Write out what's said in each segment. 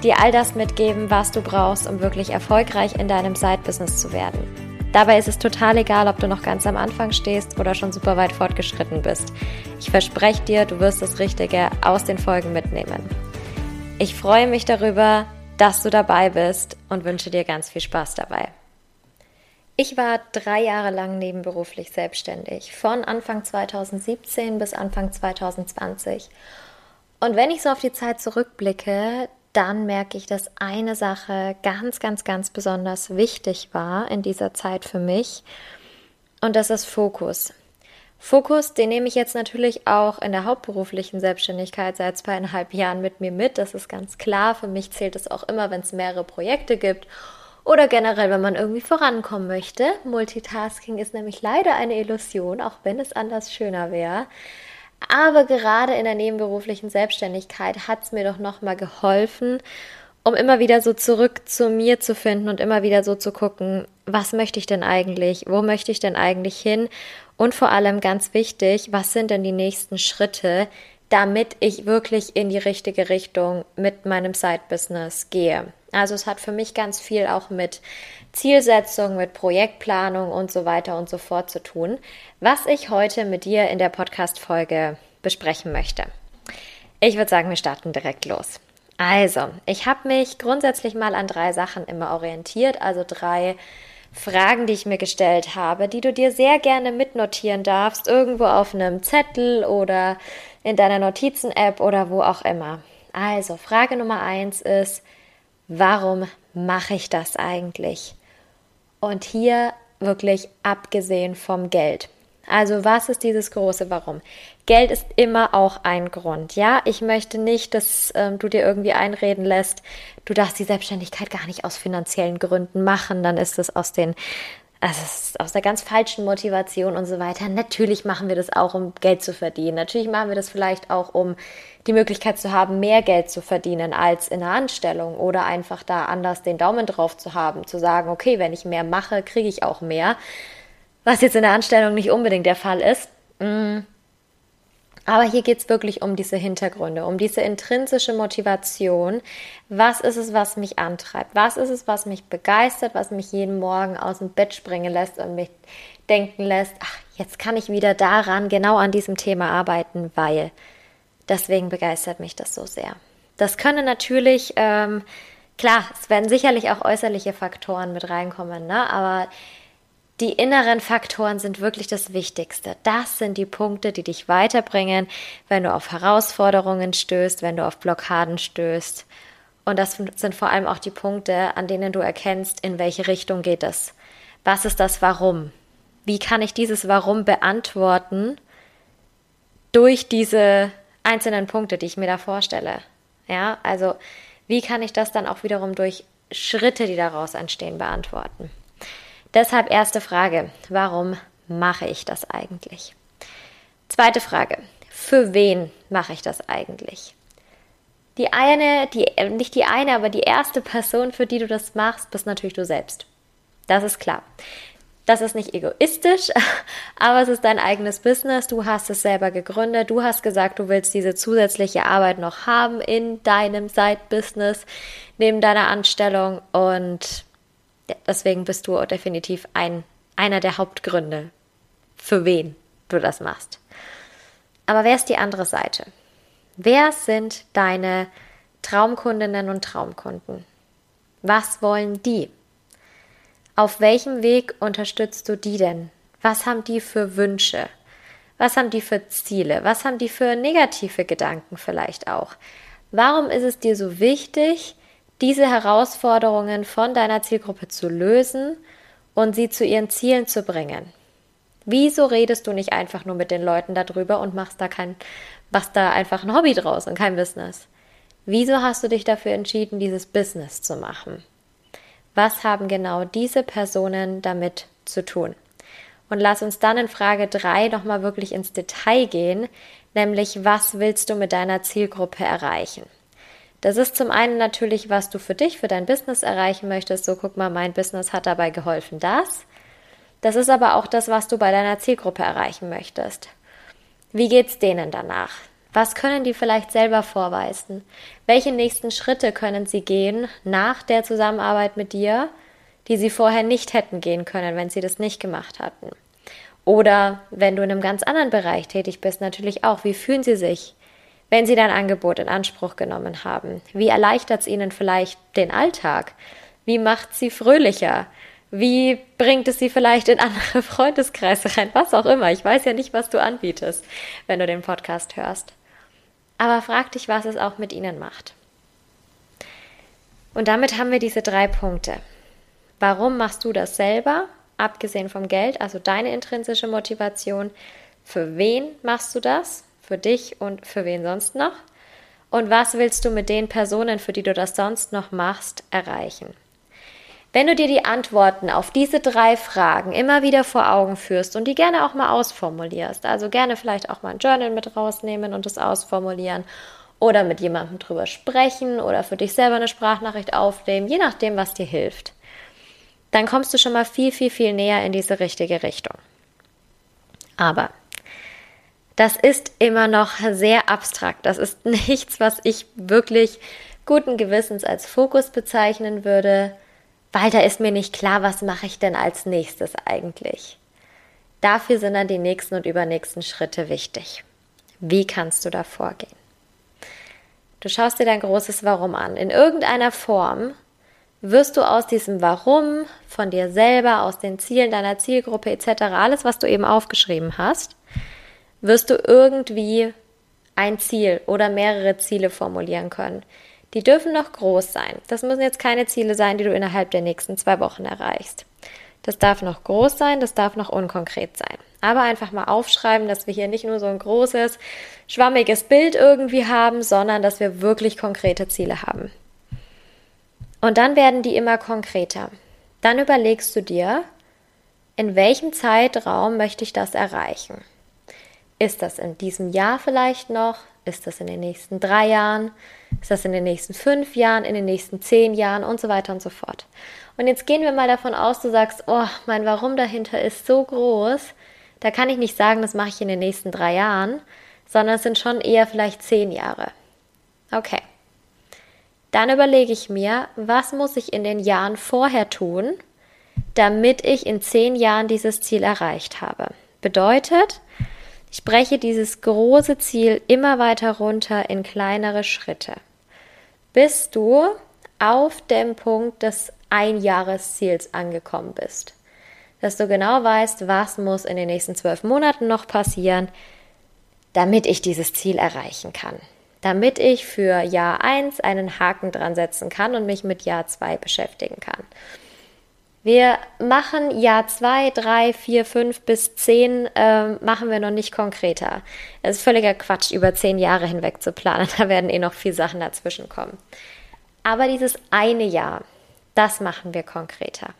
dir all das mitgeben, was du brauchst, um wirklich erfolgreich in deinem Side-Business zu werden. Dabei ist es total egal, ob du noch ganz am Anfang stehst oder schon super weit fortgeschritten bist. Ich verspreche dir, du wirst das Richtige aus den Folgen mitnehmen. Ich freue mich darüber, dass du dabei bist und wünsche dir ganz viel Spaß dabei. Ich war drei Jahre lang nebenberuflich selbstständig, von Anfang 2017 bis Anfang 2020. Und wenn ich so auf die Zeit zurückblicke, dann merke ich, dass eine Sache ganz, ganz, ganz besonders wichtig war in dieser Zeit für mich. Und das ist Fokus. Fokus, den nehme ich jetzt natürlich auch in der hauptberuflichen Selbstständigkeit seit zweieinhalb Jahren mit mir mit. Das ist ganz klar. Für mich zählt es auch immer, wenn es mehrere Projekte gibt oder generell, wenn man irgendwie vorankommen möchte. Multitasking ist nämlich leider eine Illusion, auch wenn es anders schöner wäre. Aber gerade in der nebenberuflichen Selbstständigkeit hat es mir doch nochmal geholfen, um immer wieder so zurück zu mir zu finden und immer wieder so zu gucken, was möchte ich denn eigentlich, wo möchte ich denn eigentlich hin und vor allem ganz wichtig, was sind denn die nächsten Schritte, damit ich wirklich in die richtige Richtung mit meinem Side-Business gehe. Also es hat für mich ganz viel auch mit Zielsetzung, mit Projektplanung und so weiter und so fort zu tun, was ich heute mit dir in der Podcast-Folge besprechen möchte. Ich würde sagen, wir starten direkt los. Also, ich habe mich grundsätzlich mal an drei Sachen immer orientiert, also drei Fragen, die ich mir gestellt habe, die du dir sehr gerne mitnotieren darfst, irgendwo auf einem Zettel oder in deiner Notizen-App oder wo auch immer. Also, Frage Nummer eins ist, warum mache ich das eigentlich? Und hier wirklich abgesehen vom Geld. Also was ist dieses große Warum? Geld ist immer auch ein Grund. Ja, ich möchte nicht, dass ähm, du dir irgendwie einreden lässt, du darfst die Selbstständigkeit gar nicht aus finanziellen Gründen machen. Dann ist es aus den also es ist aus der ganz falschen Motivation und so weiter. Natürlich machen wir das auch, um Geld zu verdienen. Natürlich machen wir das vielleicht auch, um die Möglichkeit zu haben, mehr Geld zu verdienen als in einer Anstellung oder einfach da anders den Daumen drauf zu haben, zu sagen, okay, wenn ich mehr mache, kriege ich auch mehr. Was jetzt in der Anstellung nicht unbedingt der Fall ist. Mm. Aber hier geht es wirklich um diese Hintergründe, um diese intrinsische Motivation. Was ist es, was mich antreibt? Was ist es, was mich begeistert, was mich jeden Morgen aus dem Bett springen lässt und mich denken lässt, ach, jetzt kann ich wieder daran, genau an diesem Thema arbeiten, weil deswegen begeistert mich das so sehr. Das können natürlich, ähm, klar, es werden sicherlich auch äußerliche Faktoren mit reinkommen, ne? aber die inneren Faktoren sind wirklich das Wichtigste. Das sind die Punkte, die dich weiterbringen, wenn du auf Herausforderungen stößt, wenn du auf Blockaden stößt. Und das sind vor allem auch die Punkte, an denen du erkennst, in welche Richtung geht es. Was ist das Warum? Wie kann ich dieses Warum beantworten durch diese einzelnen Punkte, die ich mir da vorstelle? Ja, also wie kann ich das dann auch wiederum durch Schritte, die daraus entstehen, beantworten? Deshalb erste Frage, warum mache ich das eigentlich? Zweite Frage, für wen mache ich das eigentlich? Die eine, die, äh, nicht die eine, aber die erste Person, für die du das machst, bist natürlich du selbst. Das ist klar. Das ist nicht egoistisch, aber es ist dein eigenes Business. Du hast es selber gegründet. Du hast gesagt, du willst diese zusätzliche Arbeit noch haben in deinem Side-Business neben deiner Anstellung und deswegen bist du definitiv ein, einer der Hauptgründe, für wen du das machst. Aber wer ist die andere Seite? Wer sind deine Traumkundinnen und Traumkunden? Was wollen die? Auf welchem Weg unterstützt du die denn? Was haben die für Wünsche? Was haben die für Ziele? Was haben die für negative Gedanken vielleicht auch? Warum ist es dir so wichtig, diese Herausforderungen von deiner Zielgruppe zu lösen und sie zu ihren Zielen zu bringen. Wieso redest du nicht einfach nur mit den Leuten darüber und machst da kein, machst da einfach ein Hobby draus und kein Business? Wieso hast du dich dafür entschieden, dieses Business zu machen? Was haben genau diese Personen damit zu tun? Und lass uns dann in Frage 3 nochmal wirklich ins Detail gehen, nämlich was willst du mit deiner Zielgruppe erreichen? Das ist zum einen natürlich, was du für dich, für dein Business erreichen möchtest. So, guck mal, mein Business hat dabei geholfen, das. Das ist aber auch das, was du bei deiner Zielgruppe erreichen möchtest. Wie geht's denen danach? Was können die vielleicht selber vorweisen? Welche nächsten Schritte können sie gehen nach der Zusammenarbeit mit dir, die sie vorher nicht hätten gehen können, wenn sie das nicht gemacht hatten? Oder wenn du in einem ganz anderen Bereich tätig bist, natürlich auch, wie fühlen sie sich, wenn sie dein Angebot in Anspruch genommen haben? Wie erleichtert es ihnen vielleicht den Alltag? Wie macht sie fröhlicher? Wie bringt es sie vielleicht in andere Freundeskreise rein? Was auch immer. Ich weiß ja nicht, was du anbietest, wenn du den Podcast hörst. Aber frag dich, was es auch mit ihnen macht. Und damit haben wir diese drei Punkte. Warum machst du das selber? Abgesehen vom Geld, also deine intrinsische Motivation. Für wen machst du das? Für dich und für wen sonst noch? Und was willst du mit den Personen, für die du das sonst noch machst, erreichen? Wenn du dir die Antworten auf diese drei Fragen immer wieder vor Augen führst und die gerne auch mal ausformulierst, also gerne vielleicht auch mal ein Journal mit rausnehmen und es ausformulieren oder mit jemandem drüber sprechen oder für dich selber eine Sprachnachricht aufnehmen, je nachdem, was dir hilft, dann kommst du schon mal viel, viel, viel näher in diese richtige Richtung. Aber das ist immer noch sehr abstrakt. Das ist nichts, was ich wirklich guten Gewissens als Fokus bezeichnen würde weil da ist mir nicht klar, was mache ich denn als nächstes eigentlich. Dafür sind dann die nächsten und übernächsten Schritte wichtig. Wie kannst du da vorgehen? Du schaust dir dein großes Warum an. In irgendeiner Form wirst du aus diesem Warum von dir selber, aus den Zielen deiner Zielgruppe etc., alles, was du eben aufgeschrieben hast, wirst du irgendwie ein Ziel oder mehrere Ziele formulieren können. Die dürfen noch groß sein. Das müssen jetzt keine Ziele sein, die du innerhalb der nächsten zwei Wochen erreichst. Das darf noch groß sein, das darf noch unkonkret sein. Aber einfach mal aufschreiben, dass wir hier nicht nur so ein großes, schwammiges Bild irgendwie haben, sondern dass wir wirklich konkrete Ziele haben. Und dann werden die immer konkreter. Dann überlegst du dir, in welchem Zeitraum möchte ich das erreichen? Ist das in diesem Jahr vielleicht noch? Ist das in den nächsten drei Jahren? Ist das in den nächsten fünf Jahren, in den nächsten zehn Jahren und so weiter und so fort? Und jetzt gehen wir mal davon aus, du sagst, oh, mein Warum dahinter ist so groß, da kann ich nicht sagen, das mache ich in den nächsten drei Jahren, sondern es sind schon eher vielleicht zehn Jahre. Okay. Dann überlege ich mir, was muss ich in den Jahren vorher tun, damit ich in zehn Jahren dieses Ziel erreicht habe. Bedeutet, ich breche dieses große Ziel immer weiter runter in kleinere Schritte, bis du auf dem Punkt des Einjahresziels angekommen bist. Dass du genau weißt, was muss in den nächsten zwölf Monaten noch passieren, damit ich dieses Ziel erreichen kann. Damit ich für Jahr 1 einen Haken dran setzen kann und mich mit Jahr 2 beschäftigen kann. Wir machen Jahr zwei, drei, vier, fünf bis zehn ähm, machen wir noch nicht konkreter. Es ist völliger Quatsch, über zehn Jahre hinweg zu planen. Da werden eh noch viele Sachen dazwischen kommen. Aber dieses eine Jahr, das machen wir konkreter.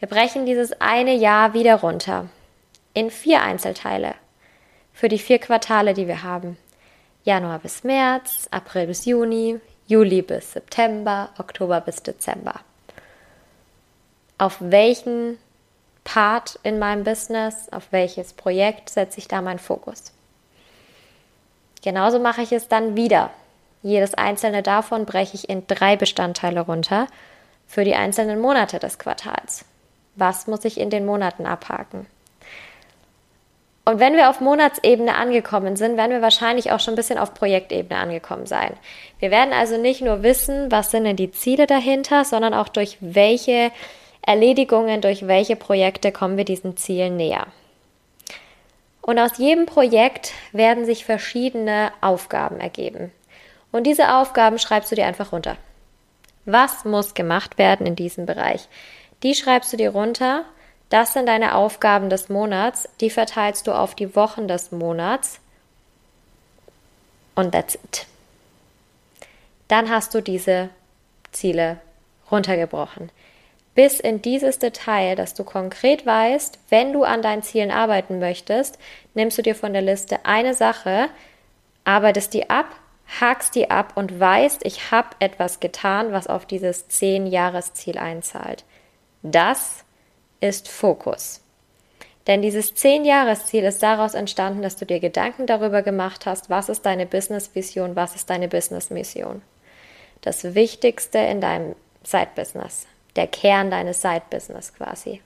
Wir brechen dieses eine Jahr wieder runter in vier Einzelteile für die vier Quartale, die wir haben. Januar bis März, April bis Juni, Juli bis September, Oktober bis Dezember auf welchen Part in meinem Business, auf welches Projekt setze ich da meinen Fokus. Genauso mache ich es dann wieder. Jedes einzelne davon breche ich in drei Bestandteile runter für die einzelnen Monate des Quartals. Was muss ich in den Monaten abhaken? Und wenn wir auf Monatsebene angekommen sind, werden wir wahrscheinlich auch schon ein bisschen auf Projektebene angekommen sein. Wir werden also nicht nur wissen, was sind denn die Ziele dahinter, sondern auch durch welche Erledigungen, durch welche Projekte kommen wir diesen Zielen näher. Und aus jedem Projekt werden sich verschiedene Aufgaben ergeben. Und diese Aufgaben schreibst du dir einfach runter. Was muss gemacht werden in diesem Bereich? Die schreibst du dir runter. Das sind deine Aufgaben des Monats. Die verteilst du auf die Wochen des Monats. Und that's it. Dann hast du diese Ziele runtergebrochen. Bis in dieses Detail, dass du konkret weißt, wenn du an deinen Zielen arbeiten möchtest, nimmst du dir von der Liste eine Sache, arbeitest die ab, hakst die ab und weißt, ich habe etwas getan, was auf dieses 10-Jahres-Ziel einzahlt. Das ist Fokus. Denn dieses 10-Jahres-Ziel ist daraus entstanden, dass du dir Gedanken darüber gemacht hast, was ist deine Business-Vision, was ist deine Business-Mission. Das Wichtigste in deinem Side-Business, der Kern deines Side-Business quasi.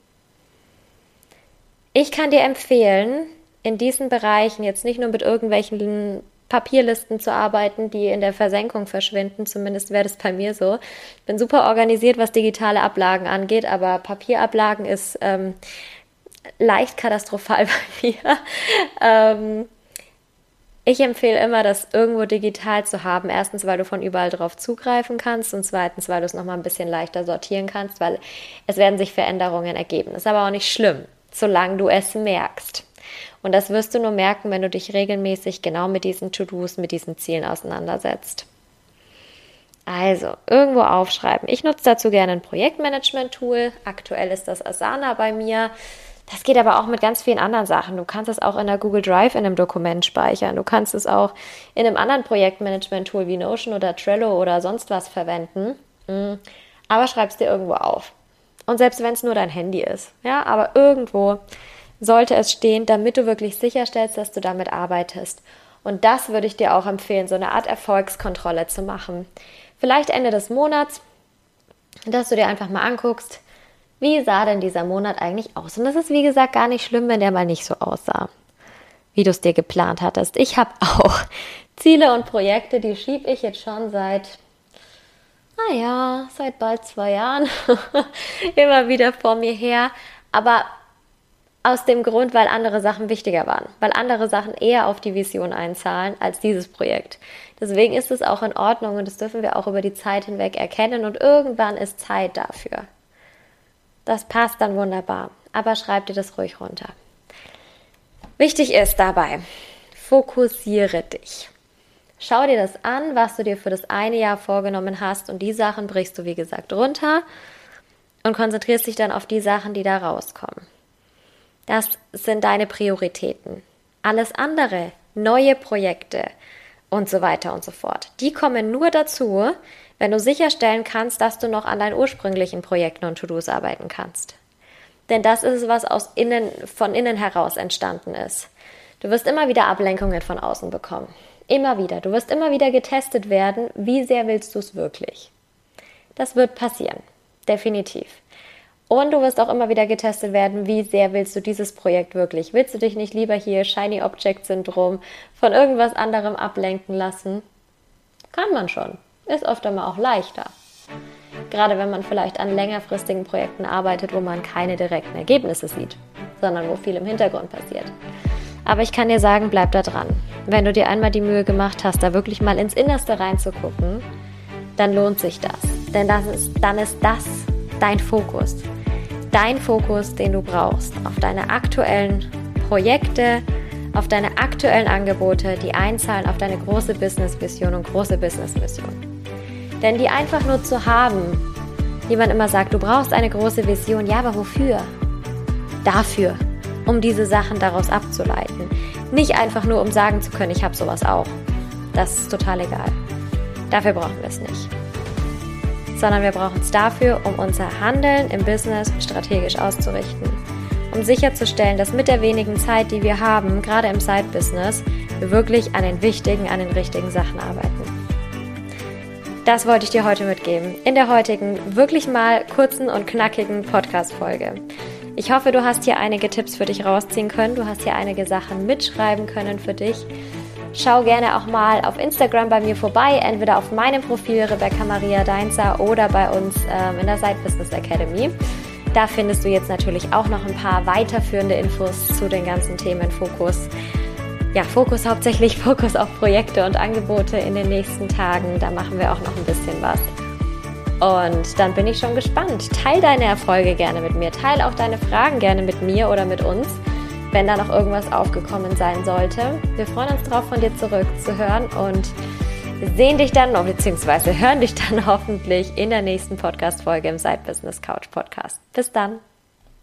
Ich kann dir empfehlen, in diesen Bereichen jetzt nicht nur mit irgendwelchen Papierlisten zu arbeiten, die in der Versenkung verschwinden. Zumindest wäre das bei mir so. Ich bin super organisiert, was digitale Ablagen angeht, aber Papierablagen ist ähm, leicht katastrophal bei mir. Ähm, ich empfehle immer, das irgendwo digital zu haben. Erstens, weil du von überall drauf zugreifen kannst und zweitens, weil du es nochmal ein bisschen leichter sortieren kannst, weil es werden sich Veränderungen ergeben. Das ist aber auch nicht schlimm, solange du es merkst. Und das wirst du nur merken, wenn du dich regelmäßig genau mit diesen To-Dos, mit diesen Zielen auseinandersetzt. Also, irgendwo aufschreiben. Ich nutze dazu gerne ein Projektmanagement-Tool. Aktuell ist das Asana bei mir. Das geht aber auch mit ganz vielen anderen Sachen. Du kannst es auch in der Google Drive in einem Dokument speichern. Du kannst es auch in einem anderen Projektmanagement-Tool wie Notion oder Trello oder sonst was verwenden. Mm. Aber schreib es dir irgendwo auf. Und selbst wenn es nur dein Handy ist, ja, aber irgendwo sollte es stehen, damit du wirklich sicherstellst, dass du damit arbeitest. Und das würde ich dir auch empfehlen, so eine Art Erfolgskontrolle zu machen. Vielleicht Ende des Monats, dass du dir einfach mal anguckst, wie sah denn dieser Monat eigentlich aus? Und das ist, wie gesagt, gar nicht schlimm, wenn der mal nicht so aussah, wie du es dir geplant hattest. Ich habe auch Ziele und Projekte, die schiebe ich jetzt schon seit, naja, seit bald zwei Jahren immer wieder vor mir her. Aber aus dem Grund, weil andere Sachen wichtiger waren, weil andere Sachen eher auf die Vision einzahlen als dieses Projekt. Deswegen ist es auch in Ordnung und das dürfen wir auch über die Zeit hinweg erkennen und irgendwann ist Zeit dafür. Das passt dann wunderbar, aber schreib dir das ruhig runter. Wichtig ist dabei, fokussiere dich. Schau dir das an, was du dir für das eine Jahr vorgenommen hast und die Sachen brichst du, wie gesagt, runter und konzentrierst dich dann auf die Sachen, die da rauskommen. Das sind deine Prioritäten. Alles andere, neue Projekte und so weiter und so fort, die kommen nur dazu, wenn du sicherstellen kannst, dass du noch an deinen ursprünglichen Projekten und To-Dos arbeiten kannst. Denn das ist es, was aus innen, von innen heraus entstanden ist. Du wirst immer wieder Ablenkungen von außen bekommen. Immer wieder. Du wirst immer wieder getestet werden, wie sehr willst du es wirklich. Das wird passieren. Definitiv. Und du wirst auch immer wieder getestet werden, wie sehr willst du dieses Projekt wirklich? Willst du dich nicht lieber hier Shiny Object Syndrom von irgendwas anderem ablenken lassen? Kann man schon. Ist oft einmal auch leichter. Gerade wenn man vielleicht an längerfristigen Projekten arbeitet, wo man keine direkten Ergebnisse sieht, sondern wo viel im Hintergrund passiert. Aber ich kann dir sagen, bleib da dran. Wenn du dir einmal die Mühe gemacht hast, da wirklich mal ins Innerste reinzugucken, dann lohnt sich das. Denn das ist, dann ist das dein Fokus. Dein Fokus, den du brauchst auf deine aktuellen Projekte, auf deine aktuellen Angebote, die einzahlen auf deine große Business-Vision und große Business-Mission. Denn die einfach nur zu haben, wie man immer sagt, du brauchst eine große Vision, ja, aber wofür? Dafür, um diese Sachen daraus abzuleiten. Nicht einfach nur, um sagen zu können, ich habe sowas auch. Das ist total egal. Dafür brauchen wir es nicht sondern wir brauchen es dafür, um unser Handeln im Business strategisch auszurichten. Um sicherzustellen, dass mit der wenigen Zeit, die wir haben, gerade im Side-Business, wir wirklich an den wichtigen, an den richtigen Sachen arbeiten. Das wollte ich dir heute mitgeben. In der heutigen, wirklich mal kurzen und knackigen Podcast-Folge. Ich hoffe, du hast hier einige Tipps für dich rausziehen können. Du hast hier einige Sachen mitschreiben können für dich. Schau gerne auch mal auf Instagram bei mir vorbei, entweder auf meinem Profil Rebecca Maria Deinzer oder bei uns ähm, in der Side Business Academy. Da findest du jetzt natürlich auch noch ein paar weiterführende Infos zu den ganzen Themen Fokus. Ja, Fokus hauptsächlich Fokus auf Projekte und Angebote in den nächsten Tagen. Da machen wir auch noch ein bisschen was. Und dann bin ich schon gespannt. Teil deine Erfolge gerne mit mir. Teil auch deine Fragen gerne mit mir oder mit uns wenn da noch irgendwas aufgekommen sein sollte. Wir freuen uns darauf, von dir zurückzuhören und sehen dich dann, beziehungsweise hören dich dann hoffentlich in der nächsten Podcast-Folge im Side Business Couch Podcast. Bis dann.